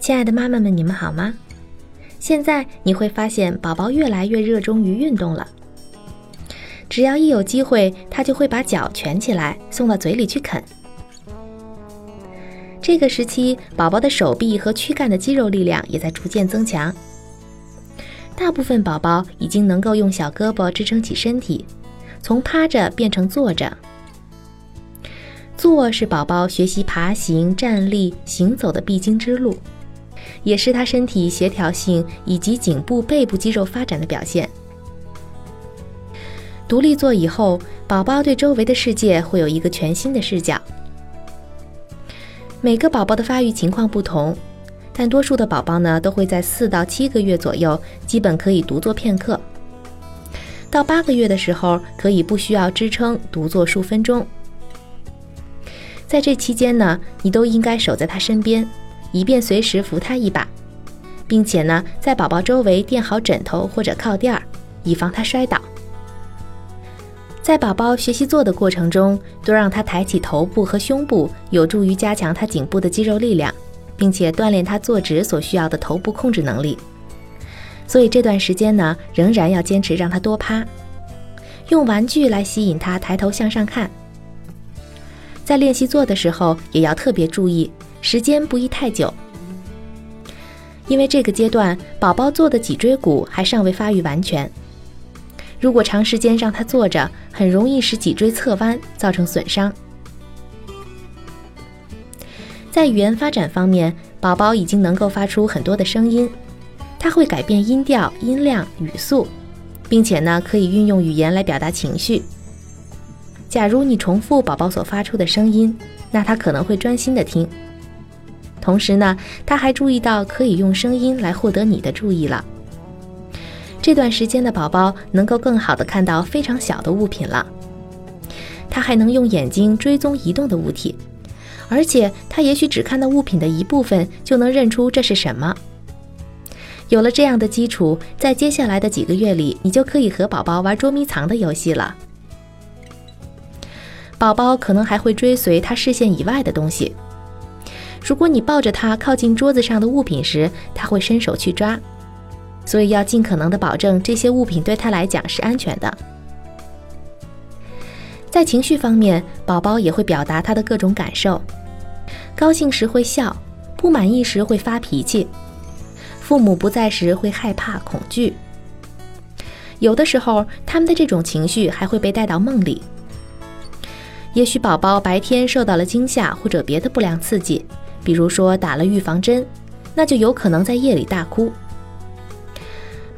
亲爱的妈妈们，你们好吗？现在你会发现，宝宝越来越热衷于运动了。只要一有机会，他就会把脚蜷起来，送到嘴里去啃。这个时期，宝宝的手臂和躯干的肌肉力量也在逐渐增强。大部分宝宝已经能够用小胳膊支撑起身体，从趴着变成坐着。坐是宝宝学习爬行、站立、行走的必经之路。也是他身体协调性以及颈部、背部肌肉发展的表现。独立坐以后，宝宝对周围的世界会有一个全新的视角。每个宝宝的发育情况不同，但多数的宝宝呢都会在四到七个月左右，基本可以独坐片刻。到八个月的时候，可以不需要支撑，独坐数分钟。在这期间呢，你都应该守在他身边。以便随时扶他一把，并且呢，在宝宝周围垫好枕头或者靠垫儿，以防他摔倒。在宝宝学习坐的过程中，多让他抬起头部和胸部，有助于加强他颈部的肌肉力量，并且锻炼他坐直所需要的头部控制能力。所以这段时间呢，仍然要坚持让他多趴，用玩具来吸引他抬头向上看。在练习坐的时候，也要特别注意。时间不宜太久，因为这个阶段宝宝坐的脊椎骨还尚未发育完全。如果长时间让他坐着，很容易使脊椎侧弯，造成损伤。在语言发展方面，宝宝已经能够发出很多的声音，他会改变音调、音量、语速，并且呢，可以运用语言来表达情绪。假如你重复宝宝所发出的声音，那他可能会专心的听。同时呢，他还注意到可以用声音来获得你的注意了。这段时间的宝宝能够更好的看到非常小的物品了，他还能用眼睛追踪移动的物体，而且他也许只看到物品的一部分就能认出这是什么。有了这样的基础，在接下来的几个月里，你就可以和宝宝玩捉迷藏的游戏了。宝宝可能还会追随他视线以外的东西。如果你抱着他靠近桌子上的物品时，他会伸手去抓，所以要尽可能的保证这些物品对他来讲是安全的。在情绪方面，宝宝也会表达他的各种感受，高兴时会笑，不满意时会发脾气，父母不在时会害怕恐惧，有的时候他们的这种情绪还会被带到梦里。也许宝宝白天受到了惊吓或者别的不良刺激。比如说打了预防针，那就有可能在夜里大哭。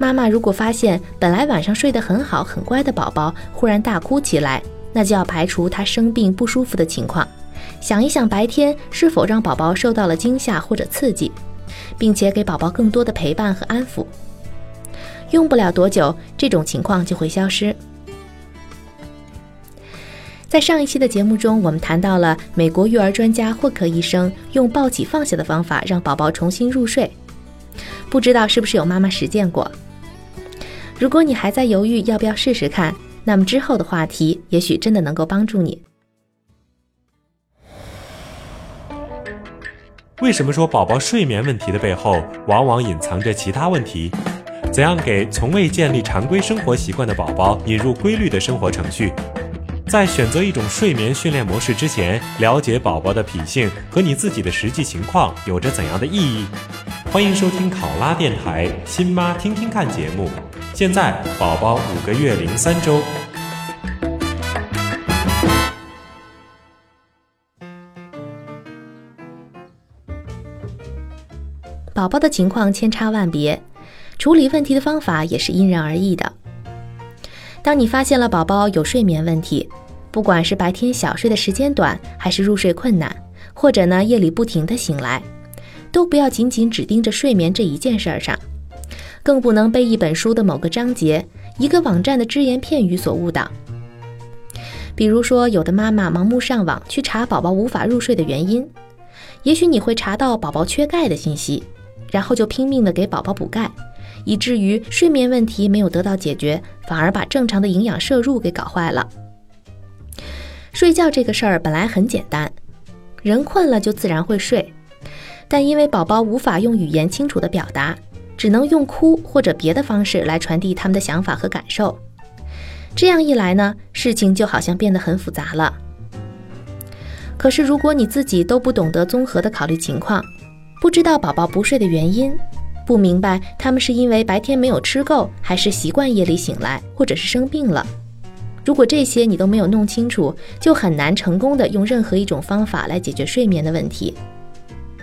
妈妈如果发现本来晚上睡得很好、很乖的宝宝忽然大哭起来，那就要排除他生病不舒服的情况，想一想白天是否让宝宝受到了惊吓或者刺激，并且给宝宝更多的陪伴和安抚。用不了多久，这种情况就会消失。在上一期的节目中，我们谈到了美国育儿专家霍克医生用抱起放下的方法让宝宝重新入睡，不知道是不是有妈妈实践过？如果你还在犹豫要不要试试看，那么之后的话题也许真的能够帮助你。为什么说宝宝睡眠问题的背后往往隐藏着其他问题？怎样给从未建立常规生活习惯的宝宝引入规律的生活程序？在选择一种睡眠训练模式之前，了解宝宝的脾性和你自己的实际情况有着怎样的意义？欢迎收听考拉电台《新妈听听看》节目。现在宝宝五个月零三周。宝宝的情况千差万别，处理问题的方法也是因人而异的。当你发现了宝宝有睡眠问题，不管是白天小睡的时间短，还是入睡困难，或者呢夜里不停的醒来，都不要仅仅只盯着睡眠这一件事儿上，更不能被一本书的某个章节、一个网站的只言片语所误导。比如说，有的妈妈盲目上网去查宝宝无法入睡的原因，也许你会查到宝宝缺钙的信息。然后就拼命的给宝宝补钙，以至于睡眠问题没有得到解决，反而把正常的营养摄入给搞坏了。睡觉这个事儿本来很简单，人困了就自然会睡，但因为宝宝无法用语言清楚的表达，只能用哭或者别的方式来传递他们的想法和感受。这样一来呢，事情就好像变得很复杂了。可是如果你自己都不懂得综合的考虑情况，不知道宝宝不睡的原因，不明白他们是因为白天没有吃够，还是习惯夜里醒来，或者是生病了。如果这些你都没有弄清楚，就很难成功的用任何一种方法来解决睡眠的问题。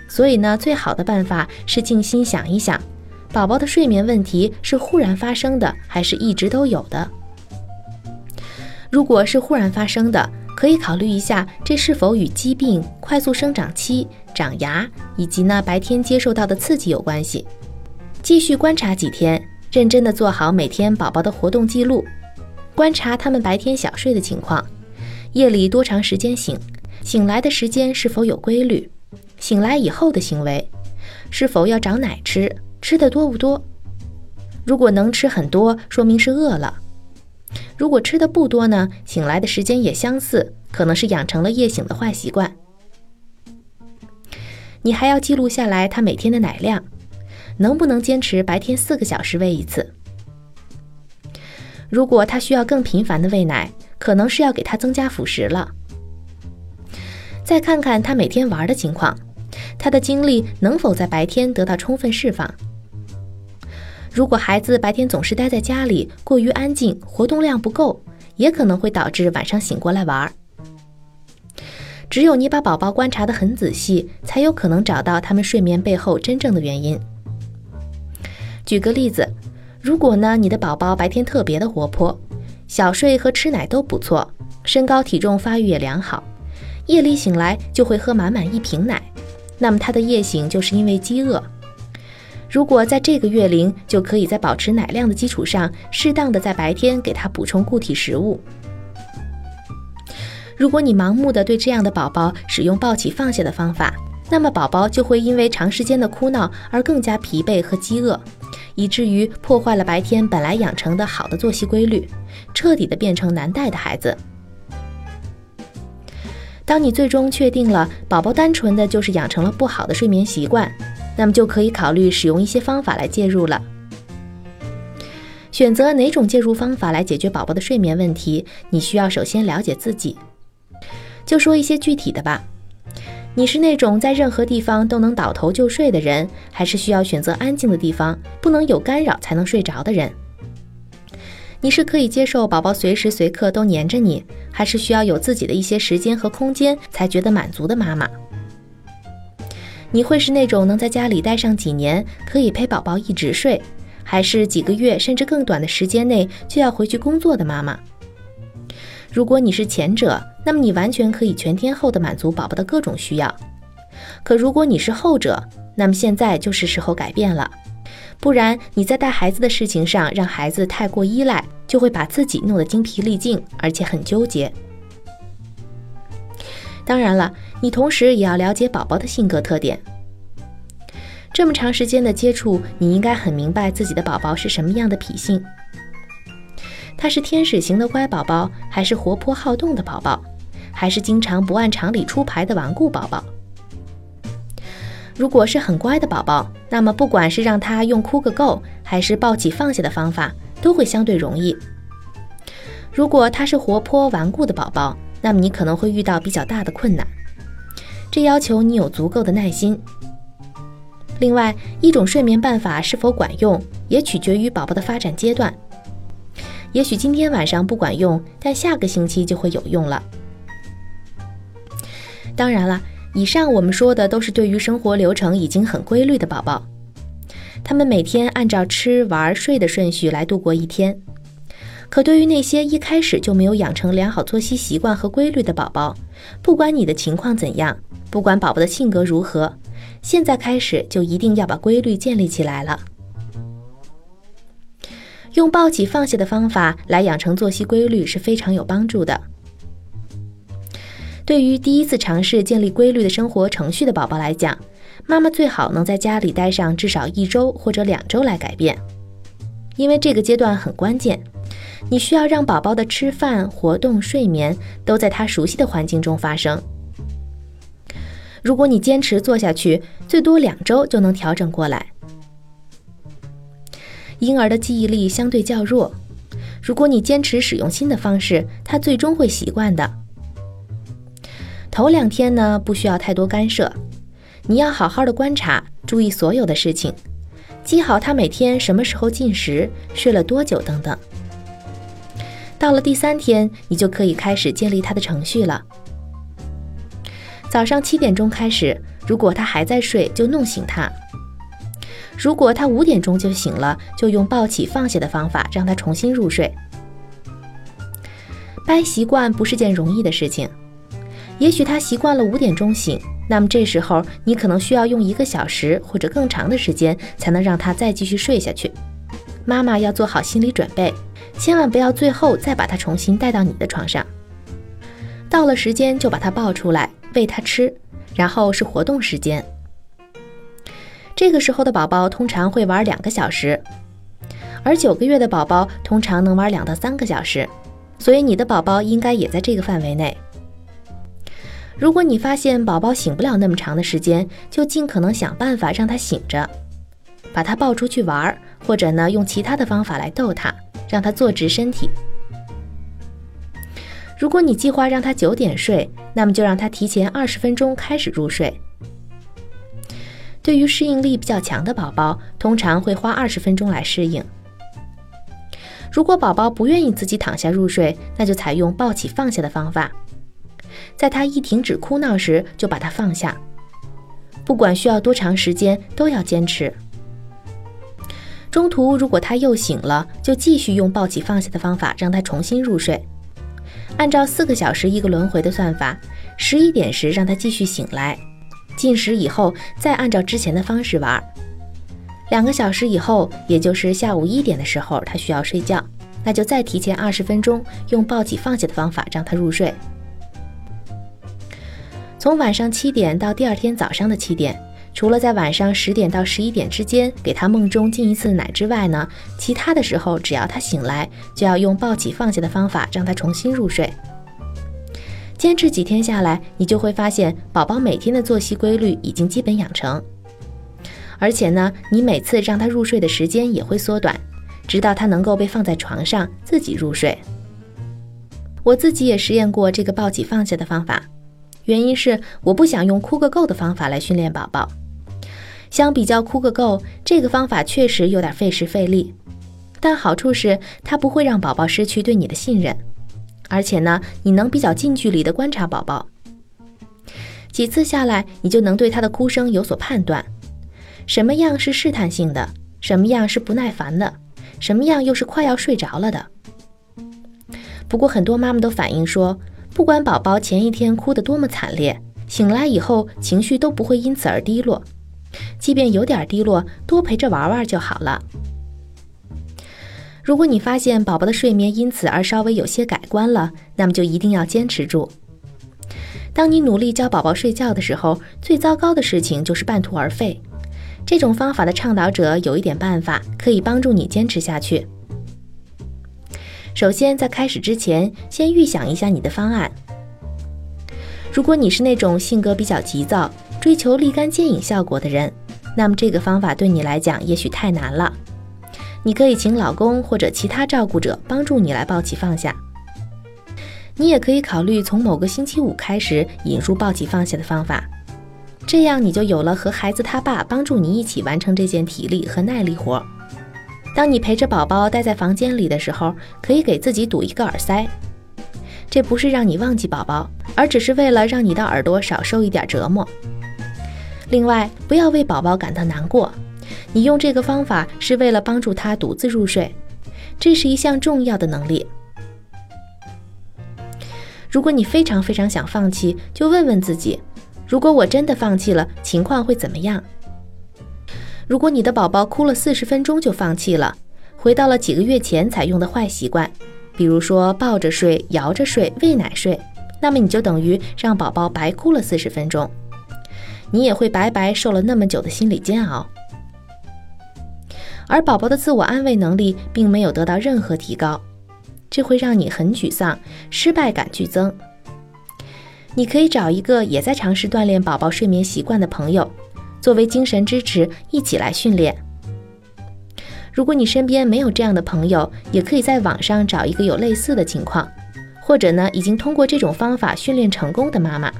所以呢，最好的办法是静心想一想，宝宝的睡眠问题是忽然发生的，还是一直都有的？如果是忽然发生的，可以考虑一下，这是否与疾病、快速生长期、长牙以及呢白天接受到的刺激有关系？继续观察几天，认真的做好每天宝宝的活动记录，观察他们白天小睡的情况，夜里多长时间醒，醒来的时间是否有规律，醒来以后的行为，是否要找奶吃，吃的多不多？如果能吃很多，说明是饿了。如果吃的不多呢，醒来的时间也相似，可能是养成了夜醒的坏习惯。你还要记录下来他每天的奶量，能不能坚持白天四个小时喂一次？如果他需要更频繁的喂奶，可能是要给他增加辅食了。再看看他每天玩的情况，他的精力能否在白天得到充分释放？如果孩子白天总是待在家里，过于安静，活动量不够，也可能会导致晚上醒过来玩。只有你把宝宝观察得很仔细，才有可能找到他们睡眠背后真正的原因。举个例子，如果呢，你的宝宝白天特别的活泼，小睡和吃奶都不错，身高体重发育也良好，夜里醒来就会喝满满一瓶奶，那么他的夜醒就是因为饥饿。如果在这个月龄，就可以在保持奶量的基础上，适当的在白天给他补充固体食物。如果你盲目的对这样的宝宝使用抱起放下的方法，那么宝宝就会因为长时间的哭闹而更加疲惫和饥饿，以至于破坏了白天本来养成的好的作息规律，彻底的变成难带的孩子。当你最终确定了宝宝单纯的就是养成了不好的睡眠习惯。那么就可以考虑使用一些方法来介入了。选择哪种介入方法来解决宝宝的睡眠问题，你需要首先了解自己。就说一些具体的吧。你是那种在任何地方都能倒头就睡的人，还是需要选择安静的地方，不能有干扰才能睡着的人？你是可以接受宝宝随时随刻都黏着你，还是需要有自己的一些时间和空间才觉得满足的妈妈？你会是那种能在家里待上几年，可以陪宝宝一直睡，还是几个月甚至更短的时间内就要回去工作的妈妈？如果你是前者，那么你完全可以全天候的满足宝宝的各种需要。可如果你是后者，那么现在就是时候改变了，不然你在带孩子的事情上让孩子太过依赖，就会把自己弄得精疲力尽，而且很纠结。当然了。你同时也要了解宝宝的性格特点。这么长时间的接触，你应该很明白自己的宝宝是什么样的脾性。他是天使型的乖宝宝，还是活泼好动的宝宝，还是经常不按常理出牌的顽固宝宝？如果是很乖的宝宝，那么不管是让他用哭个够，还是抱起放下的方法，都会相对容易。如果他是活泼顽固的宝宝，那么你可能会遇到比较大的困难。这要求你有足够的耐心。另外，一种睡眠办法是否管用，也取决于宝宝的发展阶段。也许今天晚上不管用，但下个星期就会有用了。当然了，以上我们说的都是对于生活流程已经很规律的宝宝，他们每天按照吃、玩、睡的顺序来度过一天。可对于那些一开始就没有养成良好作息习惯和规律的宝宝，不管你的情况怎样，不管宝宝的性格如何，现在开始就一定要把规律建立起来了。用抱起放下的方法来养成作息规律是非常有帮助的。对于第一次尝试建立规律的生活程序的宝宝来讲，妈妈最好能在家里待上至少一周或者两周来改变，因为这个阶段很关键。你需要让宝宝的吃饭、活动、睡眠都在他熟悉的环境中发生。如果你坚持做下去，最多两周就能调整过来。婴儿的记忆力相对较弱，如果你坚持使用新的方式，他最终会习惯的。头两天呢，不需要太多干涉，你要好好的观察，注意所有的事情，记好他每天什么时候进食、睡了多久等等。到了第三天，你就可以开始建立他的程序了。早上七点钟开始，如果他还在睡，就弄醒他；如果他五点钟就醒了，就用抱起放下的方法让他重新入睡。掰习惯不是件容易的事情，也许他习惯了五点钟醒，那么这时候你可能需要用一个小时或者更长的时间，才能让他再继续睡下去。妈妈要做好心理准备。千万不要最后再把他重新带到你的床上。到了时间就把他抱出来喂他吃，然后是活动时间。这个时候的宝宝通常会玩两个小时，而九个月的宝宝通常能玩两到三个小时，所以你的宝宝应该也在这个范围内。如果你发现宝宝醒不了那么长的时间，就尽可能想办法让他醒着，把他抱出去玩，或者呢用其他的方法来逗他。让他坐直身体。如果你计划让他九点睡，那么就让他提前二十分钟开始入睡。对于适应力比较强的宝宝，通常会花二十分钟来适应。如果宝宝不愿意自己躺下入睡，那就采用抱起放下的方法，在他一停止哭闹时就把他放下，不管需要多长时间，都要坚持。中途如果他又醒了，就继续用抱起放下的方法让他重新入睡。按照四个小时一个轮回的算法，十一点时让他继续醒来，进食以后再按照之前的方式玩。两个小时以后，也就是下午一点的时候，他需要睡觉，那就再提前二十分钟用抱起放下的方法让他入睡。从晚上七点到第二天早上的七点。除了在晚上十点到十一点之间给他梦中进一次奶之外呢，其他的时候只要他醒来，就要用抱起放下的方法让他重新入睡。坚持几天下来，你就会发现宝宝每天的作息规律已经基本养成，而且呢，你每次让他入睡的时间也会缩短，直到他能够被放在床上自己入睡。我自己也实验过这个抱起放下的方法。原因是我不想用哭个够的方法来训练宝宝。相比较哭个够，这个方法确实有点费时费力，但好处是它不会让宝宝失去对你的信任，而且呢，你能比较近距离的观察宝宝。几次下来，你就能对他的哭声有所判断，什么样是试探性的，什么样是不耐烦的，什么样又是快要睡着了的。不过很多妈妈都反映说。不管宝宝前一天哭得多么惨烈，醒来以后情绪都不会因此而低落。即便有点低落，多陪着玩玩就好了。如果你发现宝宝的睡眠因此而稍微有些改观了，那么就一定要坚持住。当你努力教宝宝睡觉的时候，最糟糕的事情就是半途而废。这种方法的倡导者有一点办法可以帮助你坚持下去。首先，在开始之前，先预想一下你的方案。如果你是那种性格比较急躁、追求立竿见影效果的人，那么这个方法对你来讲也许太难了。你可以请老公或者其他照顾者帮助你来抱起放下。你也可以考虑从某个星期五开始引入抱起放下的方法，这样你就有了和孩子他爸帮助你一起完成这件体力和耐力活。当你陪着宝宝待在房间里的时候，可以给自己堵一个耳塞。这不是让你忘记宝宝，而只是为了让你的耳朵少受一点折磨。另外，不要为宝宝感到难过，你用这个方法是为了帮助他独自入睡，这是一项重要的能力。如果你非常非常想放弃，就问问自己：如果我真的放弃了，情况会怎么样？如果你的宝宝哭了四十分钟就放弃了，回到了几个月前才用的坏习惯，比如说抱着睡、摇着睡、喂奶睡，那么你就等于让宝宝白哭了四十分钟，你也会白白受了那么久的心理煎熬，而宝宝的自我安慰能力并没有得到任何提高。这会让你很沮丧，失败感剧增。你可以找一个也在尝试锻炼宝宝睡眠习惯的朋友，作为精神支持，一起来训练。如果你身边没有这样的朋友，也可以在网上找一个有类似的情况，或者呢已经通过这种方法训练成功的妈妈，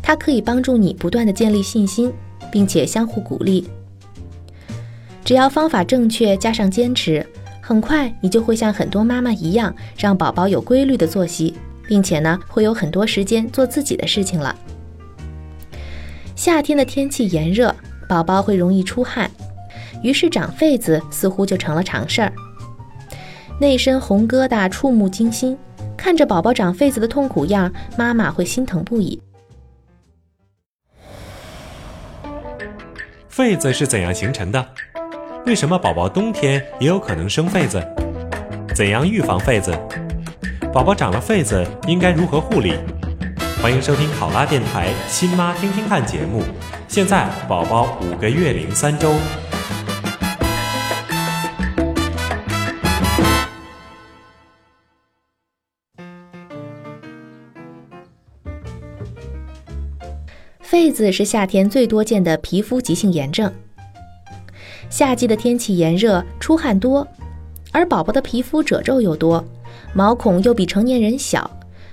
它可以帮助你不断的建立信心，并且相互鼓励。只要方法正确，加上坚持。很快，你就会像很多妈妈一样，让宝宝有规律的作息，并且呢，会有很多时间做自己的事情了。夏天的天气炎热，宝宝会容易出汗，于是长痱子似乎就成了常事儿。那身红疙瘩触目惊心，看着宝宝长痱子的痛苦样，妈妈会心疼不已。痱子是怎样形成的？为什么宝宝冬天也有可能生痱子？怎样预防痱子？宝宝长了痱子应该如何护理？欢迎收听考拉电台“亲妈听听看”节目。现在宝宝五个月零三周。痱子是夏天最多见的皮肤急性炎症。夏季的天气炎热，出汗多，而宝宝的皮肤褶皱又多，毛孔又比成年人小，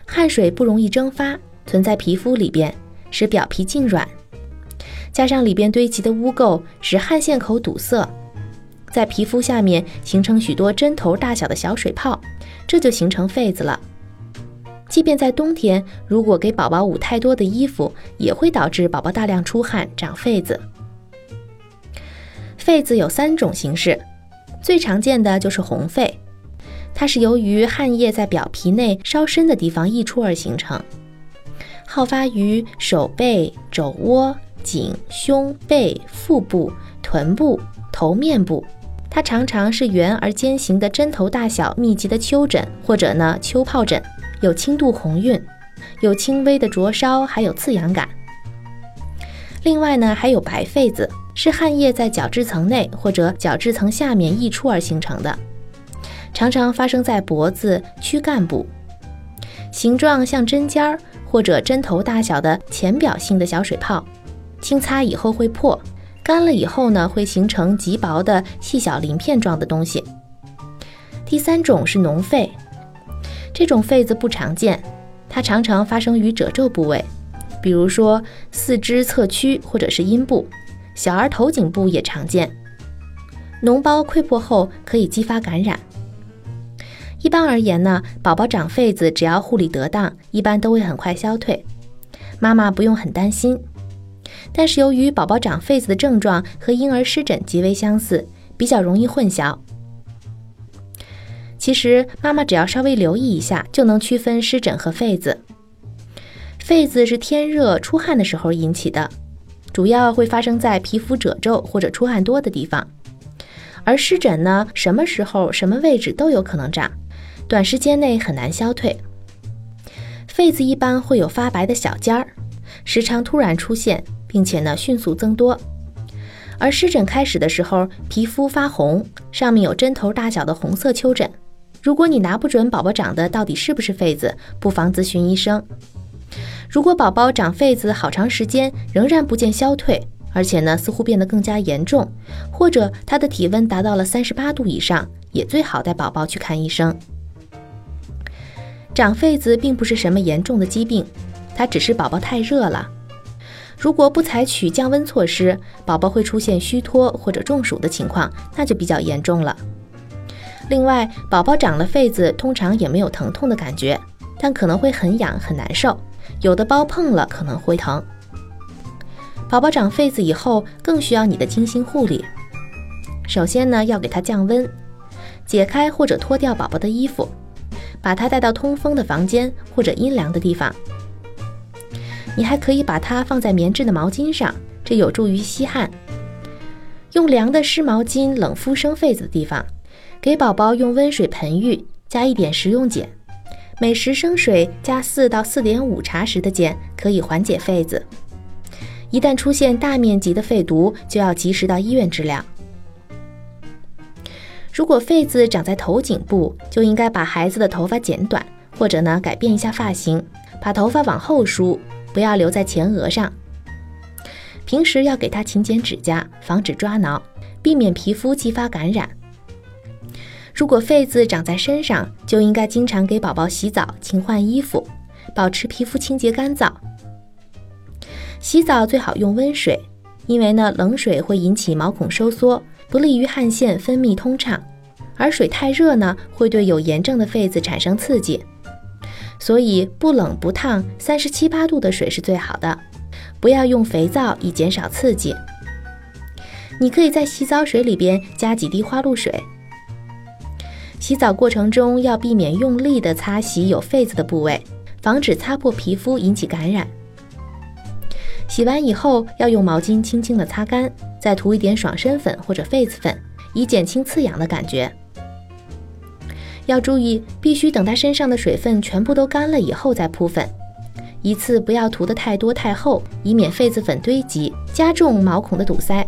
汗水不容易蒸发，存在皮肤里边，使表皮浸软，加上里边堆积的污垢，使汗腺口堵塞，在皮肤下面形成许多针头大小的小水泡，这就形成痱子了。即便在冬天，如果给宝宝捂太多的衣服，也会导致宝宝大量出汗，长痱子。痱子有三种形式，最常见的就是红痱，它是由于汗液在表皮内稍深的地方溢出而形成，好发于手背、肘窝、颈、胸、背、腹部、臀部、头面部。它常常是圆而尖形的针头大小密集的丘疹，或者呢丘疱疹，有轻度红晕，有轻微的灼烧，还有刺痒感。另外呢还有白痱子。是汗液在角质层内或者角质层下面溢出而形成的，常常发生在脖子、躯干部，形状像针尖儿或者针头大小的浅表性的小水泡，轻擦以后会破，干了以后呢会形成极薄的细小鳞片状的东西。第三种是脓痱，这种痱子不常见，它常常发生于褶皱部位，比如说四肢侧屈或者是阴部。小儿头颈部也常见，脓包溃破后可以激发感染。一般而言呢，宝宝长痱子只要护理得当，一般都会很快消退，妈妈不用很担心。但是由于宝宝长痱子的症状和婴儿湿疹极为相似，比较容易混淆。其实妈妈只要稍微留意一下，就能区分湿疹和痱子。痱子是天热出汗的时候引起的。主要会发生在皮肤褶皱或者出汗多的地方，而湿疹呢，什么时候、什么位置都有可能长，短时间内很难消退。痱子一般会有发白的小尖儿，时常突然出现，并且呢迅速增多。而湿疹开始的时候，皮肤发红，上面有针头大小的红色丘疹。如果你拿不准宝宝长的到底是不是痱子，不妨咨询医生。如果宝宝长痱子好长时间仍然不见消退，而且呢似乎变得更加严重，或者他的体温达到了三十八度以上，也最好带宝宝去看医生。长痱子并不是什么严重的疾病，它只是宝宝太热了。如果不采取降温措施，宝宝会出现虚脱或者中暑的情况，那就比较严重了。另外，宝宝长了痱子通常也没有疼痛的感觉。但可能会很痒很难受，有的包碰了可能会疼。宝宝长痱子以后，更需要你的精心护理。首先呢，要给他降温，解开或者脱掉宝宝的衣服，把它带到通风的房间或者阴凉的地方。你还可以把它放在棉质的毛巾上，这有助于吸汗。用凉的湿毛巾冷敷生痱子的地方，给宝宝用温水盆浴，加一点食用碱，每十升水加四到四点五茶匙的碱，可以缓解痱子。一旦出现大面积的肺毒，就要及时到医院治疗。如果痱子长在头颈部，就应该把孩子的头发剪短，或者呢改变一下发型，把头发往后梳，不要留在前额上。平时要给他勤剪指甲，防止抓挠，避免皮肤继发感染。如果痱子长在身上，就应该经常给宝宝洗澡、勤换衣服，保持皮肤清洁干燥。洗澡最好用温水，因为呢冷水会引起毛孔收缩，不利于汗腺分泌通畅。而水太热呢，会对有炎症的痱子产生刺激，所以不冷不烫，三十七八度的水是最好的。不要用肥皂，以减少刺激。你可以在洗澡水里边加几滴花露水。洗澡过程中要避免用力的擦洗有痱子的部位，防止擦破皮肤引起感染。洗完以后要用毛巾轻轻的擦干，再涂一点爽身粉或者痱子粉，以减轻刺痒的感觉。要注意，必须等他身上的水分全部都干了以后再铺粉，一次不要涂得太多太厚，以免痱子粉堆积，加重毛孔的堵塞。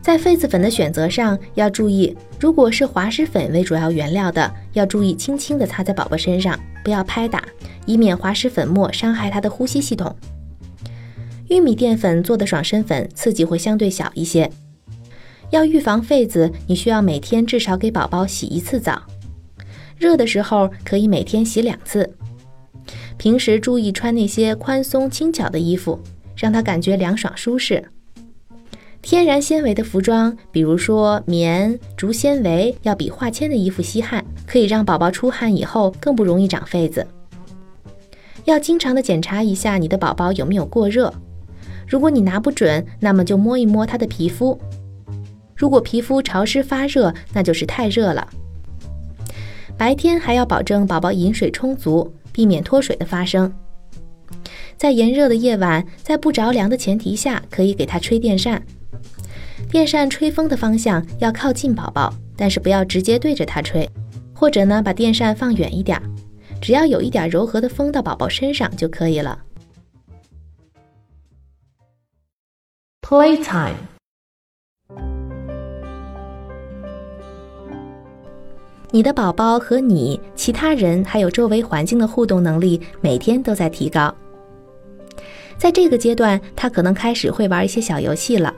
在痱子粉的选择上要注意，如果是滑石粉为主要原料的，要注意轻轻地擦在宝宝身上，不要拍打，以免滑石粉末伤害他的呼吸系统。玉米淀粉做的爽身粉刺激会相对小一些。要预防痱子，你需要每天至少给宝宝洗一次澡，热的时候可以每天洗两次。平时注意穿那些宽松轻巧的衣服，让他感觉凉爽舒适。天然纤维的服装，比如说棉、竹纤维，要比化纤的衣服吸汗，可以让宝宝出汗以后更不容易长痱子。要经常的检查一下你的宝宝有没有过热，如果你拿不准，那么就摸一摸他的皮肤。如果皮肤潮湿发热，那就是太热了。白天还要保证宝宝饮水充足，避免脱水的发生。在炎热的夜晚，在不着凉的前提下，可以给他吹电扇。电扇吹风的方向要靠近宝宝，但是不要直接对着他吹，或者呢把电扇放远一点，只要有一点柔和的风到宝宝身上就可以了。Playtime。你的宝宝和你、其他人还有周围环境的互动能力每天都在提高。在这个阶段，他可能开始会玩一些小游戏了，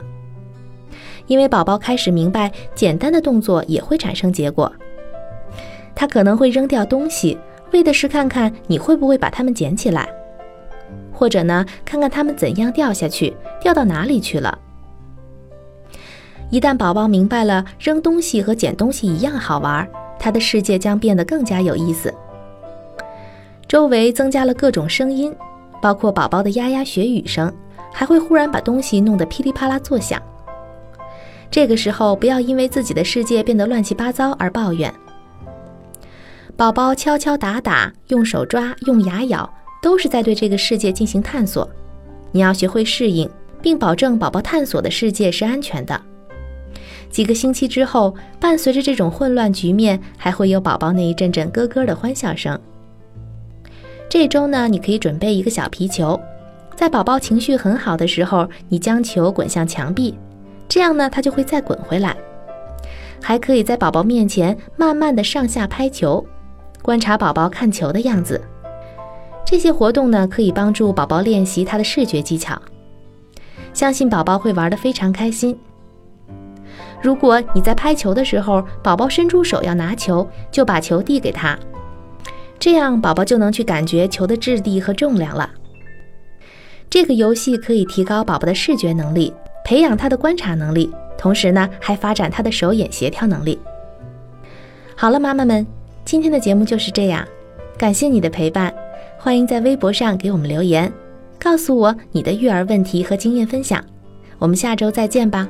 因为宝宝开始明白简单的动作也会产生结果。他可能会扔掉东西，为的是看看你会不会把它们捡起来，或者呢，看看它们怎样掉下去，掉到哪里去了。一旦宝宝明白了扔东西和捡东西一样好玩。他的世界将变得更加有意思。周围增加了各种声音，包括宝宝的呀呀学语声，还会忽然把东西弄得噼里啪啦作响。这个时候，不要因为自己的世界变得乱七八糟而抱怨。宝宝敲敲打打、用手抓、用牙咬，都是在对这个世界进行探索。你要学会适应，并保证宝宝探索的世界是安全的。几个星期之后，伴随着这种混乱局面，还会有宝宝那一阵阵咯咯的欢笑声。这周呢，你可以准备一个小皮球，在宝宝情绪很好的时候，你将球滚向墙壁，这样呢，它就会再滚回来。还可以在宝宝面前慢慢的上下拍球，观察宝宝看球的样子。这些活动呢，可以帮助宝宝练习他的视觉技巧，相信宝宝会玩得非常开心。如果你在拍球的时候，宝宝伸出手要拿球，就把球递给他，这样宝宝就能去感觉球的质地和重量了。这个游戏可以提高宝宝的视觉能力，培养他的观察能力，同时呢，还发展他的手眼协调能力。好了，妈妈们，今天的节目就是这样，感谢你的陪伴，欢迎在微博上给我们留言，告诉我你的育儿问题和经验分享。我们下周再见吧。